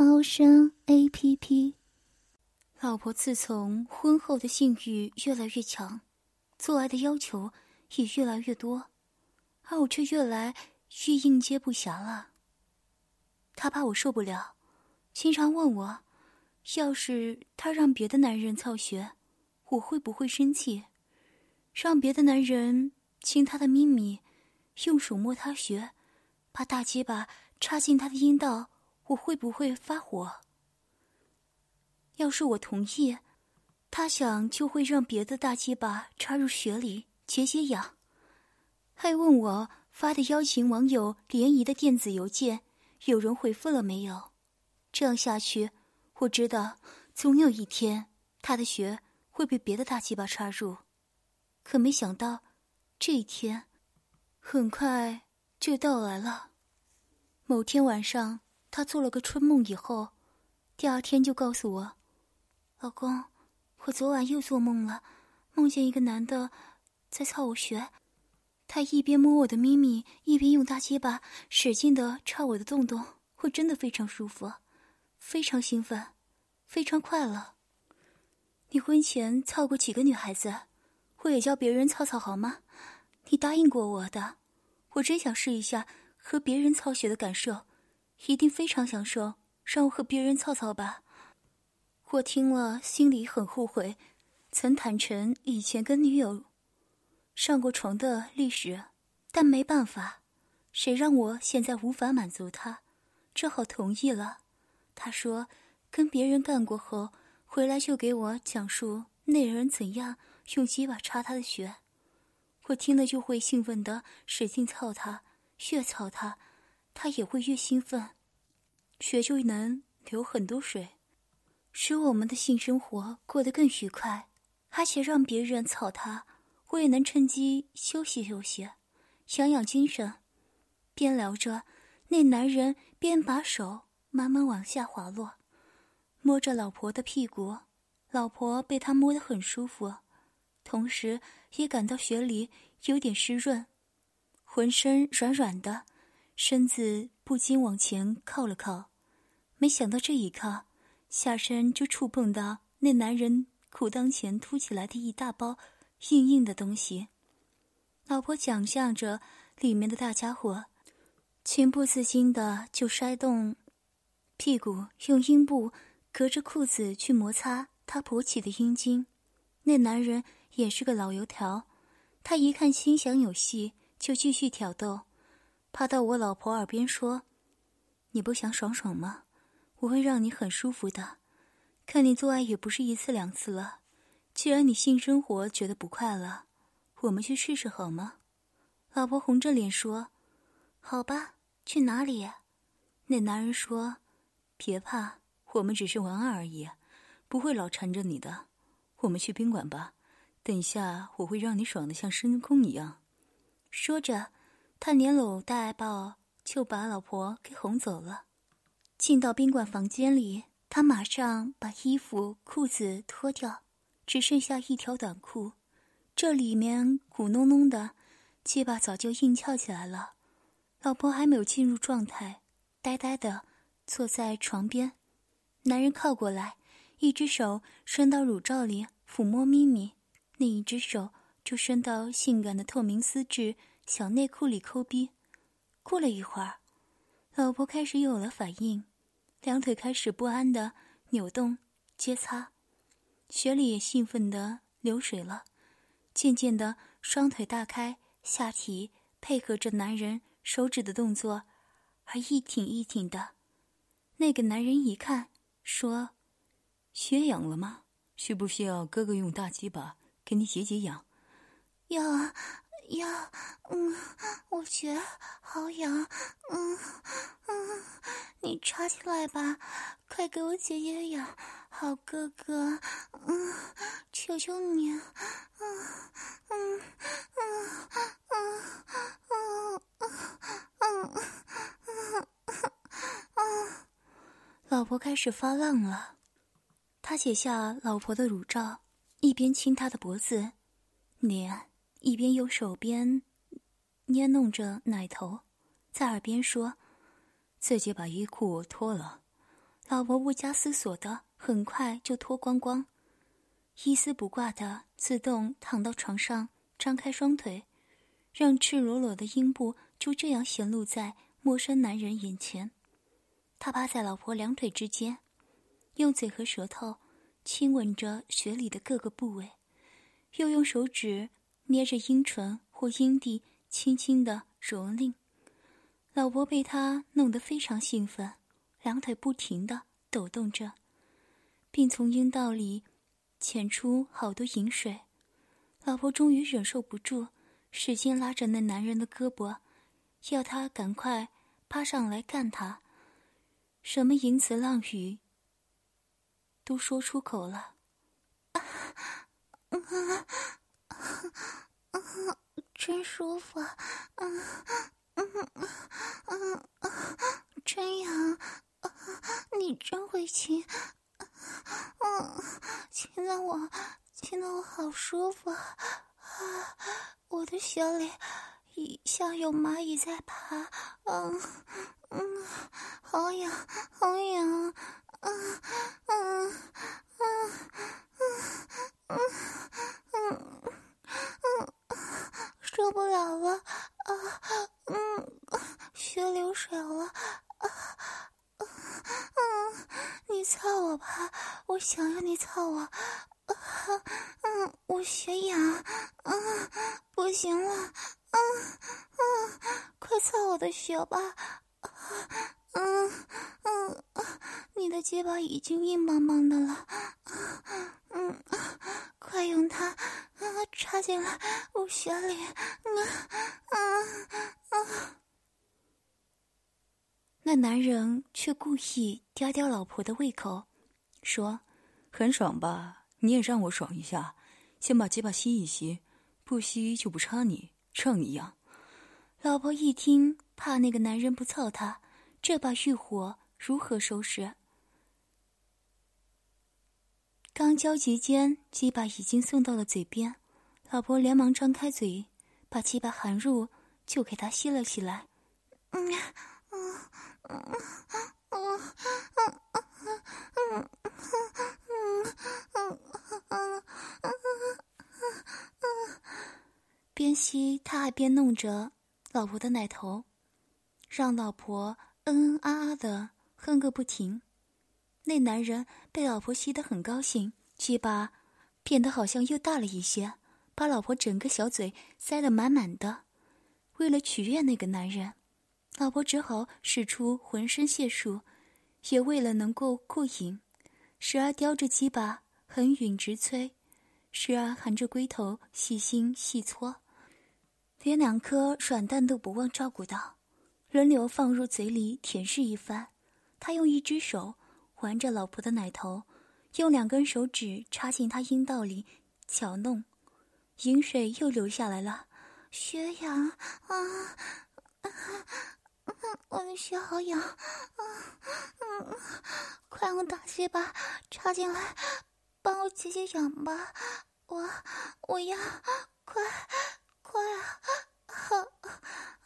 猫声 A P P。老婆自从婚后的性欲越来越强，做爱的要求也越来越多，而我却越来越应接不暇了。她怕我受不了，经常问我，要是他让别的男人操穴，我会不会生气？让别的男人亲他的咪咪，用手摸他穴。把大鸡巴插进他的阴道，我会不会发火？要是我同意，他想就会让别的大鸡巴插入血里解解痒。还问我发的邀请网友联谊的电子邮件有人回复了没有？这样下去，我知道总有一天他的血会被别的大鸡巴插入。可没想到，这一天很快就到来了。某天晚上，他做了个春梦，以后，第二天就告诉我：“老公，我昨晚又做梦了，梦见一个男的在操我穴，他一边摸我的咪咪，一边用大鸡巴使劲的插我的洞洞，我真的非常舒服，非常兴奋，非常快乐。你婚前操过几个女孩子？我也教别人操操好吗？你答应过我的，我真想试一下。”和别人操血的感受，一定非常享受。让我和别人操操吧。我听了心里很后悔，曾坦诚以前跟女友上过床的历史，但没办法，谁让我现在无法满足他，只好同意了。他说跟别人干过后回来就给我讲述那人怎样用鸡巴插他的血，我听了就会兴奋的使劲操他。越操他，他也会越兴奋，血就能流很多水，使我们的性生活过得更愉快。而且让别人操他，我也能趁机休息休息，养养精神。边聊着，那男人边把手慢慢往下滑落，摸着老婆的屁股，老婆被他摸得很舒服，同时也感到血里有点湿润。浑身软软的，身子不禁往前靠了靠，没想到这一靠，下身就触碰到那男人裤裆前凸起来的一大包硬硬的东西。老婆想象着里面的大家伙，情不自禁的就摔动屁股，用阴部隔着裤子去摩擦他勃起的阴茎。那男人也是个老油条，他一看心想有戏。就继续挑逗，趴到我老婆耳边说：“你不想爽爽吗？我会让你很舒服的。看你做爱也不是一次两次了，既然你性生活觉得不快乐，我们去试试好吗？”老婆红着脸说：“好吧，去哪里？”那男人说：“别怕，我们只是玩玩而已，不会老缠着你的。我们去宾馆吧，等一下我会让你爽的像深空一样。”说着，他连搂带抱，就把老婆给哄走了。进到宾馆房间里，他马上把衣服、裤子脱掉，只剩下一条短裤。这里面鼓隆隆的，鸡巴早就硬翘起来了。老婆还没有进入状态，呆呆的坐在床边。男人靠过来，一只手伸到乳罩里抚摸咪咪，另一只手。就伸到性感的透明丝质小内裤里抠逼，过了一会儿，老婆开始有了反应，两腿开始不安的扭动接擦，血里也兴奋的流水了，渐渐的双腿大开，下体配合着男人手指的动作而一挺一挺的。那个男人一看，说：“血痒了吗？需不需要哥哥用大鸡巴给你解解痒？”要啊，呀，嗯，我觉好痒，嗯嗯，你插进来吧，快给我解解痒，好哥哥，嗯，求求你，嗯嗯嗯嗯嗯嗯嗯嗯嗯，老婆开始发浪了，他解下老婆的乳罩，一边亲她的脖子、脸。一边用手边捏弄着奶头，在耳边说：“自己把衣裤脱了。”老婆不加思索的很快就脱光光，一丝不挂的自动躺到床上，张开双腿，让赤裸裸的阴部就这样显露在陌生男人眼前。他趴在老婆两腿之间，用嘴和舌头亲吻着雪里的各个部位，又用手指。捏着阴唇或阴蒂，轻轻的蹂躏。老婆被他弄得非常兴奋，两腿不停的抖动着，并从阴道里潜出好多饮水。老婆终于忍受不住，使劲拉着那男人的胳膊，要他赶快趴上来干他。什么淫词浪语都说出口了。啊嗯，真舒服，嗯嗯嗯嗯，真痒，你真会亲，嗯，亲的我，亲的我好舒服，啊，我的血里一像有蚂蚁在爬，嗯嗯，好痒，好痒，嗯嗯嗯嗯嗯嗯。嗯，嗯受不了了啊！嗯，血流水了啊！嗯，你操我吧，我想要你操我。啊嗯，我血痒。啊，不行了。啊嗯，快操我的血吧。啊嗯嗯，你的肩膀已经硬邦邦的了。嗯，快用它啊插进来我血里。啊啊啊。那男人却故意吊吊老婆的胃口，说：“很爽吧？你也让我爽一下，先把鸡巴吸一吸，不吸就不插你，让你痒。”老婆一听，怕那个男人不操她。这把欲火如何收拾？刚交集间，鸡巴已经送到了嘴边，老婆连忙张开嘴，把鸡巴含入，就给他吸了起来。嗯嗯嗯嗯嗯嗯嗯嗯嗯嗯边吸他还边弄着老婆的奶头，让老婆。嗯嗯啊啊的哼个不停，那男人被老婆吸得很高兴，鸡巴变得好像又大了一些，把老婆整个小嘴塞得满满的。为了取悦那个男人，老婆只好使出浑身解数，也为了能够过瘾，时而叼着鸡巴横吮直催，时而含着龟头细心细搓，连两颗软蛋都不忘照顾到。轮流放入嘴里舔舐一番，他用一只手环着老婆的奶头，用两根手指插进她阴道里搅弄，饮水又流下来了，血痒啊！我的血好痒啊！嗯，快用大鸡巴插进来，帮我解解痒吧！我我要快快啊！好，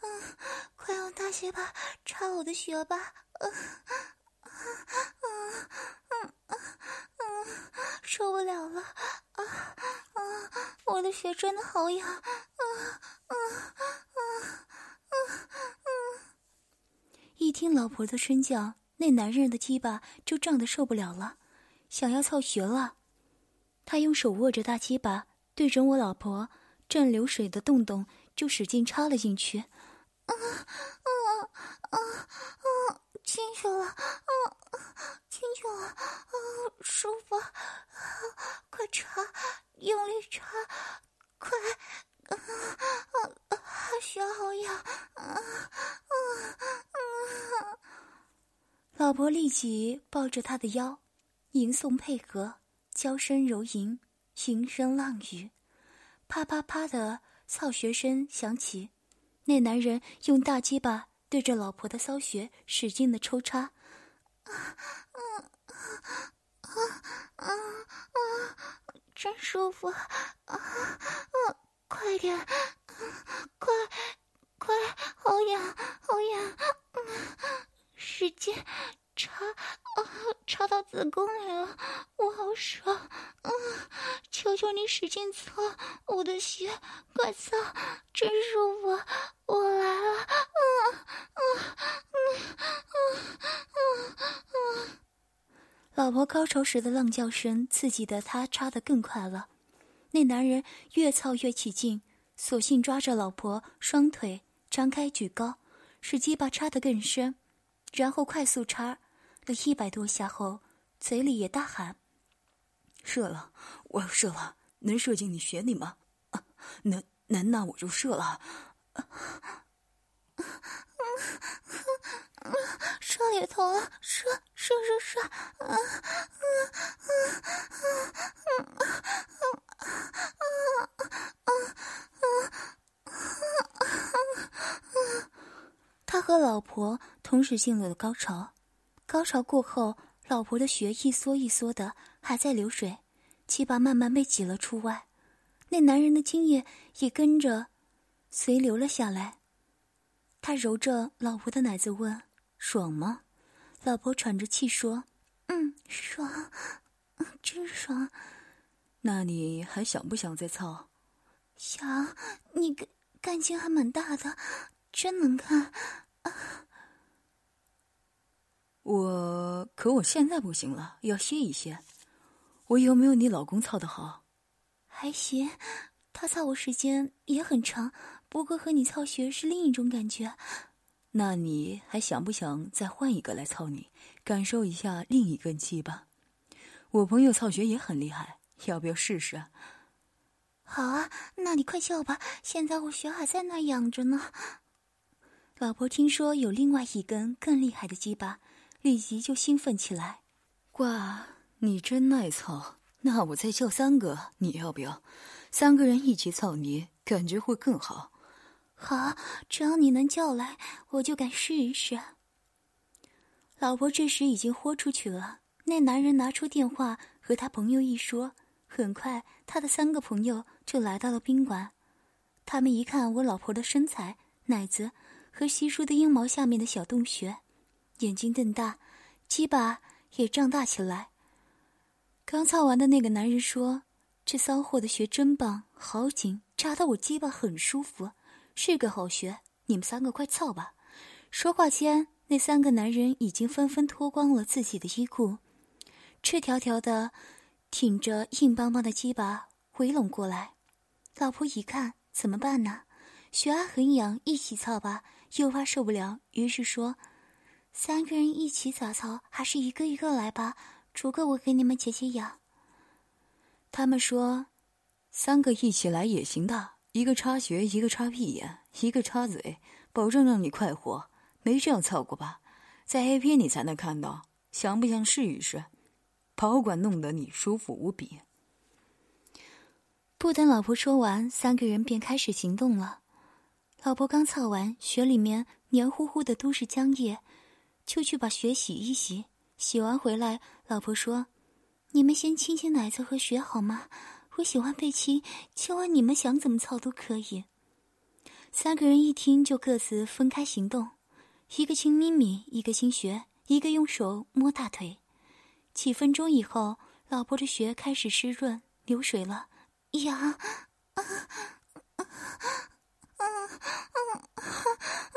嗯，快用大血巴插我的血吧，嗯，嗯，嗯，嗯，嗯，受不了了，啊，啊，我的血真的好痒，啊啊啊啊啊。一听老婆的声叫，那男人的鸡巴就胀得受不了了，想要操血了。他用手握着大鸡巴，对准我老婆正流水的洞洞。就使劲插了进去，啊啊啊啊！进去了，啊，进去了，啊，舒服，快插，用力插，快，啊啊血好痒！啊啊啊！老婆立即抱着他的腰，吟诵配合，娇声柔吟，云声浪语，啪啪啪的操穴声响起。那男人用大鸡巴对着老婆的骚穴使劲的抽插，啊啊啊啊啊！真舒服！啊啊！快点！快快！好痒，好痒！使劲插，啊，插到子宫里了，我好爽！嗯，求求你使劲搓我的血，快操！真舒服！我来了！嗯嗯嗯嗯嗯嗯！老婆高潮时的浪叫声刺激的他插的更快了。那男人越操越起劲，索性抓着老婆双腿张开举高，使鸡巴插的更深，然后快速插了一百多下后，嘴里也大喊：“射了！我要射了！能射进你血里吗？啊，能能那我就射了！”射也疼了，射射射射！啊啊啊啊啊啊啊啊啊啊！他和老婆同时进入了高潮。高潮过后，老婆的血一缩一缩的，还在流水，鸡巴慢慢被挤了出外。那男人的精液也跟着随流了下来。他揉着老婆的奶子问。爽吗？老婆喘着气说：“嗯，爽，真爽。那你还想不想再操？想。你干干劲还蛮大的，真能干啊。我可我现在不行了，要歇一歇。我有没有你老公操的好？还行，他操我时间也很长，不过和你操学是另一种感觉。”那你还想不想再换一个来操你，感受一下另一根鸡巴？我朋友操学也很厉害，要不要试试？好啊，那你快叫吧，现在我学还在那养着呢。老婆听说有另外一根更厉害的鸡巴，立即就兴奋起来。哇，你真耐操！那我再叫三个，你要不要？三个人一起操你，感觉会更好。好，只要你能叫来，我就敢试一试。老婆这时已经豁出去了。那男人拿出电话和他朋友一说，很快他的三个朋友就来到了宾馆。他们一看我老婆的身材、奶子和稀疏的阴毛下面的小洞穴，眼睛瞪大，鸡巴也胀大起来。刚操完的那个男人说：“这骚货的穴真棒，好紧，扎到我鸡巴很舒服。”是个好穴，你们三个快操吧！说话间，那三个男人已经纷纷脱光了自己的衣裤，赤条条的挺着硬邦邦的鸡巴围拢过来。老婆一看，怎么办呢？血压很痒，一起操吧，又怕受不了，于是说：“三个人一起咋操？还是一个一个来吧，逐个我给你们解解痒。”他们说：“三个一起来也行的。”一个插穴，一个插屁眼，一个插嘴，保证让你快活。没这样操过吧？在 A 片你才能看到。想不想试一试？保管弄得你舒服无比。不等老婆说完，三个人便开始行动了。老婆刚操完，血里面黏糊糊的都是浆液，就去把血洗一洗。洗完回来，老婆说：“你们先亲亲奶子和血好吗？”我喜欢被亲，千万你们想怎么操都可以。三个人一听就各自分开行动，一个亲咪咪，一个亲穴，一个用手摸大腿。几分钟以后，老婆的血开始湿润流水了，痒，啊啊啊啊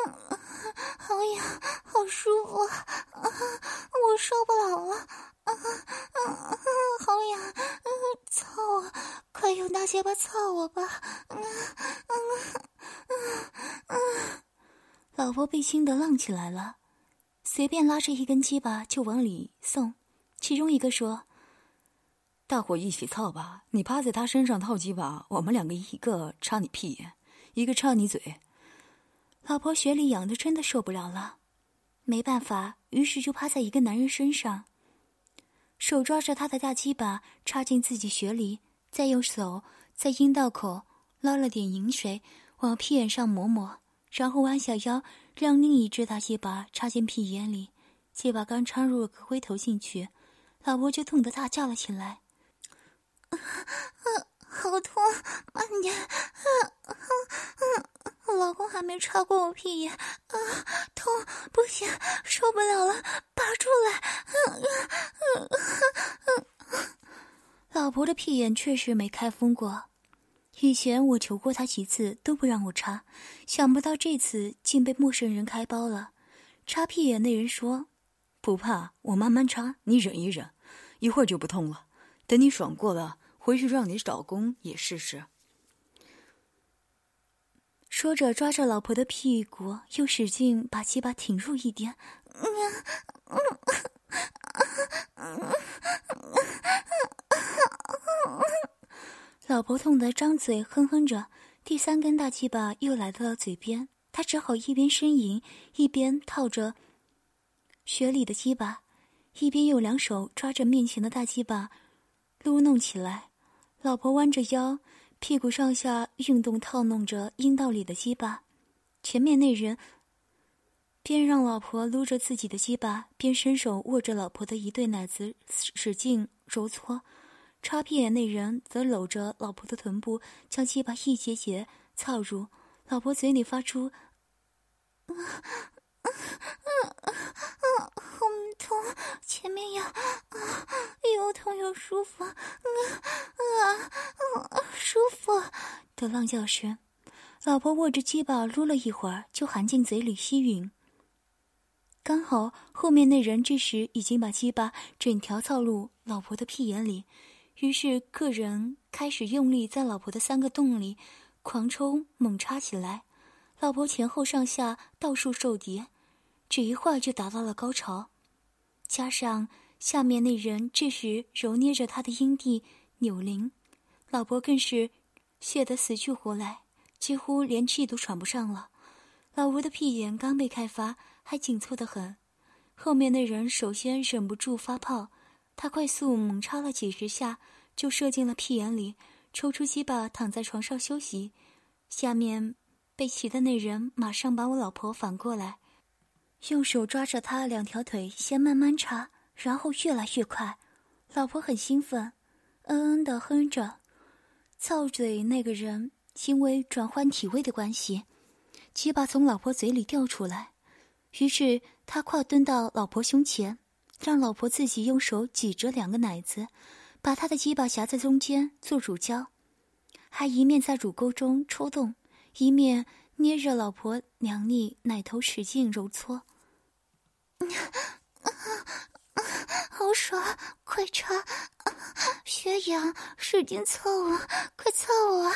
啊！好痒，好舒服，啊，我受不了了。啊啊啊！好痒！啊，操我！快用大鸡巴操我吧！啊啊啊啊！老婆被亲得浪起来了，随便拉着一根鸡巴就往里送。其中一个说：“大伙一起操吧！你趴在他身上套鸡巴，我们两个一个插你屁眼，一个插你嘴。老婆雪里痒的真的受不了了，没办法，于是就趴在一个男人身上，手抓着他的大鸡巴插进自己血里，再用手在阴道口捞了点饮水往屁眼上抹抹，然后弯下腰让另一只大鸡巴插进屁眼里，鸡巴刚插入个龟头进去，老婆就痛得大叫了起来。啊好痛，慢点！老还没插过我屁眼，啊，痛，不行，受不了了，拔出来！老婆的屁眼确实没开封过，以前我求过她几次都不让我插，想不到这次竟被陌生人开包了。插屁眼那人说：“不怕，我慢慢插，你忍一忍，一会儿就不痛了。等你爽过了。”回去让你老公也试试。说着，抓着老婆的屁股，又使劲把鸡巴挺入一点。老婆痛得张嘴哼哼着，第三根大鸡巴又来到了嘴边，她只好一边呻吟，一边套着血里的鸡巴，一边用两手抓着面前的大鸡巴撸弄起来。老婆弯着腰，屁股上下运动，套弄着阴道里的鸡巴。前面那人边让老婆撸着自己的鸡巴，边伸手握着老婆的一对奶子，使劲揉搓。插屁眼那人则搂着老婆的臀部，将鸡巴一节节操入。老婆嘴里发出。啊 啊啊！好痛，前面痒，啊，又痛又舒服，啊啊啊！舒服的浪叫声。老婆握着鸡巴撸了一会儿，就含进嘴里吸吮。刚好后面那人这时已经把鸡巴整条操入老婆的屁眼里，于是个人开始用力在老婆的三个洞里狂抽猛插起来。老婆前后上下倒数受敌。只一会儿就达到了高潮，加上下面那人这时揉捏着他的阴蒂扭铃，老婆更是泄得死去活来，几乎连气都喘不上了。老吴的屁眼刚被开发，还紧凑得很。后面那人首先忍不住发泡，他快速猛插了几十下，就射进了屁眼里，抽出鸡巴躺在床上休息。下面被骑的那人马上把我老婆反过来。用手抓着他两条腿，先慢慢插，然后越来越快。老婆很兴奋，嗯嗯的哼着。操嘴那个人因为转换体位的关系，鸡巴从老婆嘴里掉出来，于是他跨蹲到老婆胸前，让老婆自己用手挤着两个奶子，把他的鸡巴夹在中间做乳胶，还一面在乳沟中抽动，一面捏着老婆娘腻奶头使劲揉搓。好爽，快插！血痒，使劲操我，快操我！嗯，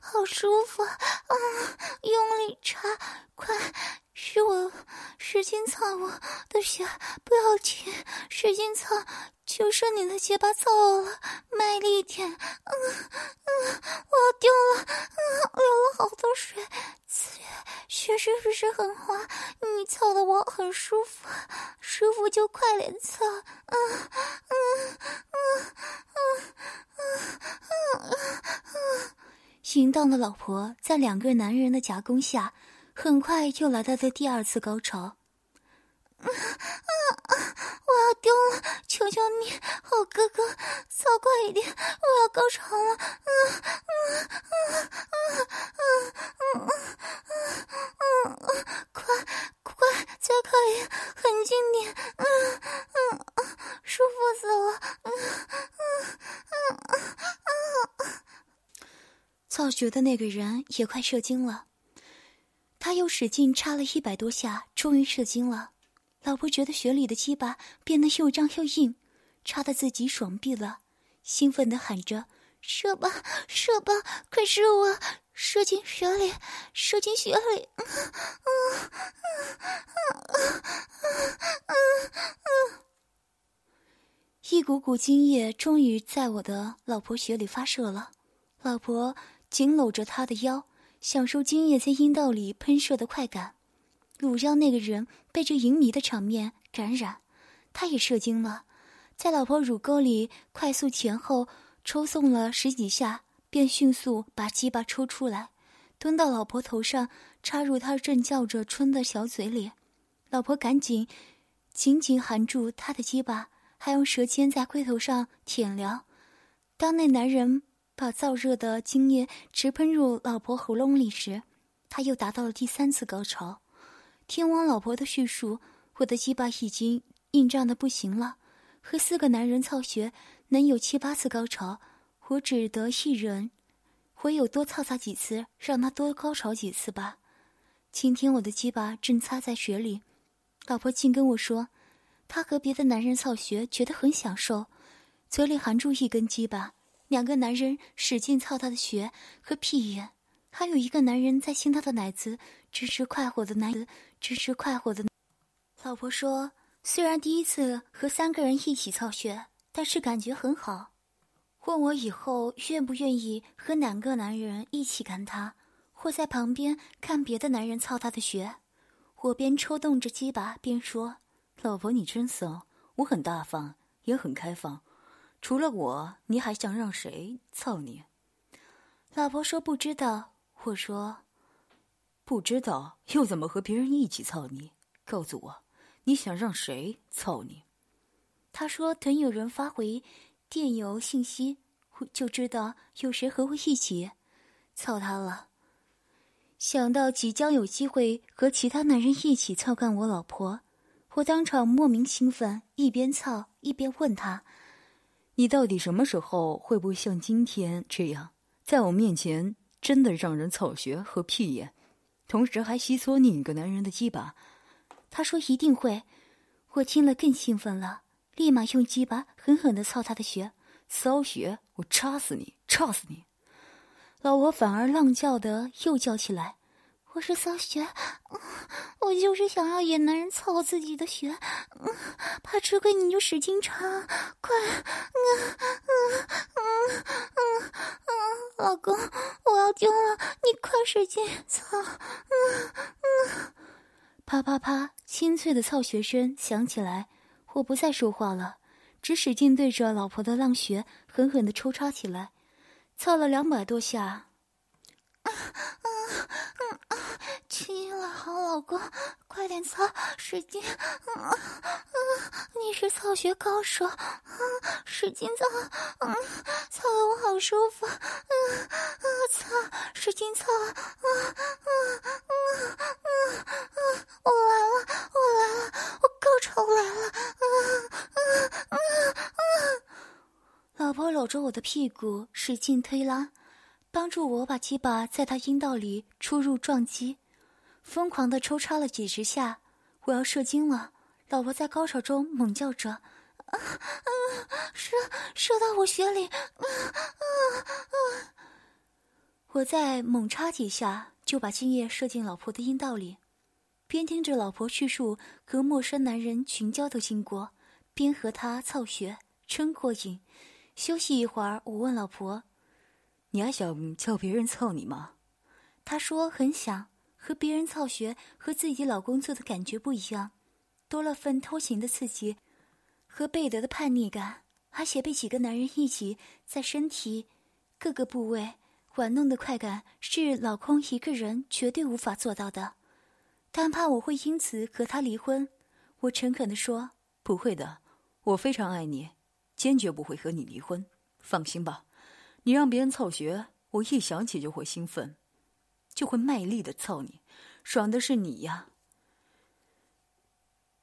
好舒服，嗯，用力插，快，使我使劲操我的血，不要停，使劲操，就剩你的结巴操了，卖力点！嗯嗯，我要丢了，嗯，流了好多水。血是不是很滑？很舒服，舒服就快点操！嗯嗯嗯嗯嗯嗯嗯！淫荡的老婆在两个男人的夹攻下，很快就来到了第二次高潮。啊啊！我要丢了！求求你，好哥哥，操快一点！我要高潮了！啊啊啊啊啊嗯嗯嗯！快快，哎呀，很经典！嗯嗯嗯，舒服死了！嗯嗯嗯嗯嗯！操觉的那个人也快射精了，他又使劲插了一百多下，终于射精了。老婆觉得血里的鸡巴变得又胀又硬，插得自己爽毙了，兴奋地喊着：“射吧，射吧，快射我！射进血里，射进血里！”嗯嗯嗯嗯嗯嗯一股股精液终于在我的老婆血里发射了，老婆紧搂着他的腰，享受精液在阴道里喷射的快感。鲁让那个人被这淫靡的场面感染，他也射精了，在老婆乳沟里快速前后抽送了十几下，便迅速把鸡巴抽出来，蹲到老婆头上，插入她正叫着春的小嘴里。老婆赶紧紧紧含住他的鸡巴，还用舌尖在龟头上舔撩。当那男人把燥热的精液直喷入老婆喉咙里时，他又达到了第三次高潮。听完老婆的叙述，我的鸡巴已经硬胀的不行了。和四个男人操穴能有七八次高潮，我只得一人，唯有多操他几次，让他多高潮几次吧。今天我的鸡巴正擦在雪里。老婆竟跟我说，她和别的男人操穴觉得很享受，嘴里含住一根鸡巴，两个男人使劲操她的穴和屁眼，还有一个男人在亲她的奶子，真是快活的男子，真是快活的。老婆说，虽然第一次和三个人一起操穴，但是感觉很好，问我以后愿不愿意和哪个男人一起干他，或在旁边看别的男人操他的穴。我边抽动着鸡巴边说：“老婆，你真骚，我很大方，也很开放。除了我，你还想让谁操你？”老婆说：“不知道。”我说：“不知道，又怎么和别人一起操你？告诉我，你想让谁操你？”他说：“等有人发回电邮信息，就知道有谁和我一起操他了。”想到即将有机会和其他男人一起操干我老婆，我当场莫名兴奋，一边操一边问他：“你到底什么时候会不会像今天这样，在我面前真的让人操穴和屁眼，同时还吸搓另一个男人的鸡巴？”他说：“一定会。”我听了更兴奋了，立马用鸡巴狠狠的操他的穴，骚穴！我插死你，插死你！老婆反而浪叫的又叫起来：“我是骚穴，我就是想要野男人操我自己的穴，怕吃亏你就使劲插，快，嗯嗯嗯嗯嗯，老公，我要丢了，你快使劲操，嗯嗯，啪啪啪，清脆的操穴声响起来，我不再说话了，只使劲对着老婆的浪穴狠狠的抽插起来。操了两百多下，啊啊啊啊！亲了，好老公，快点操，使劲！啊啊！你是操穴高手，啊，使劲操，啊，操的我好舒服，啊啊！操，使劲操，啊啊啊啊啊！我来了，我来了，我高潮来了，啊啊啊啊！老婆搂着我的屁股，使劲推拉，帮助我把鸡巴在她阴道里出入撞击，疯狂的抽插了几十下。我要射精了，老婆在高潮中猛叫着：“！射射到我血里！”啊啊！我再猛插几下，就把精液射进老婆的阴道里，边听着老婆叙述和陌生男人群交的经过，边和她操穴，真过瘾。休息一会儿，我问老婆：“你还想叫别人操你吗？”她说：“很想，和别人操学和自己老公做的感觉不一样，多了份偷情的刺激和贝德的叛逆感，而且被几个男人一起在身体各个部位玩弄的快感，是老公一个人绝对无法做到的。但怕我会因此和他离婚，我诚恳地说：“不会的，我非常爱你。”坚决不会和你离婚，放心吧。你让别人操学，我一想起就会兴奋，就会卖力的操你，爽的是你呀。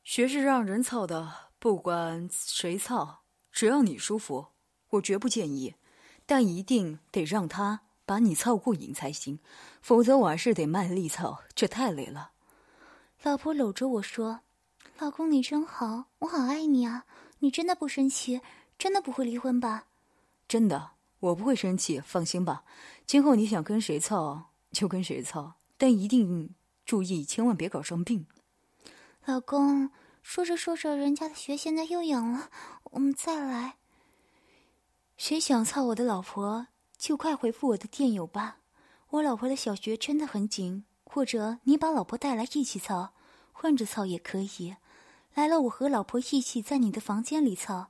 学是让人操的，不管谁操，只要你舒服，我绝不建议。但一定得让他把你操过瘾才行，否则我还是得卖力操，这太累了。老婆搂着我说：“老公，你真好，我好爱你啊！你真的不生气？”真的不会离婚吧？真的，我不会生气，放心吧。今后你想跟谁操就跟谁操，但一定注意，千万别搞生病。老公，说着说着，人家的穴现在又痒了，我们再来。谁想操我的老婆，就快回复我的电邮吧。我老婆的小穴真的很紧，或者你把老婆带来一起操，换着操也可以。来了，我和老婆一起在你的房间里操，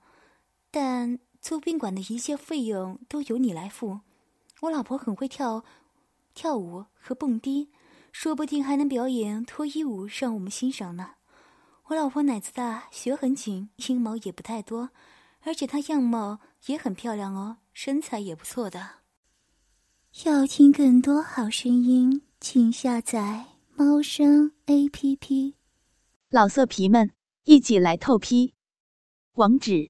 但租宾馆的一切费用都由你来付。我老婆很会跳，跳舞和蹦迪，说不定还能表演脱衣舞让我们欣赏呢。我老婆奶子大，学很紧，阴毛也不太多，而且她样貌也很漂亮哦，身材也不错的。要听更多好声音，请下载猫声 A P P。老色皮们。一起来透批，网址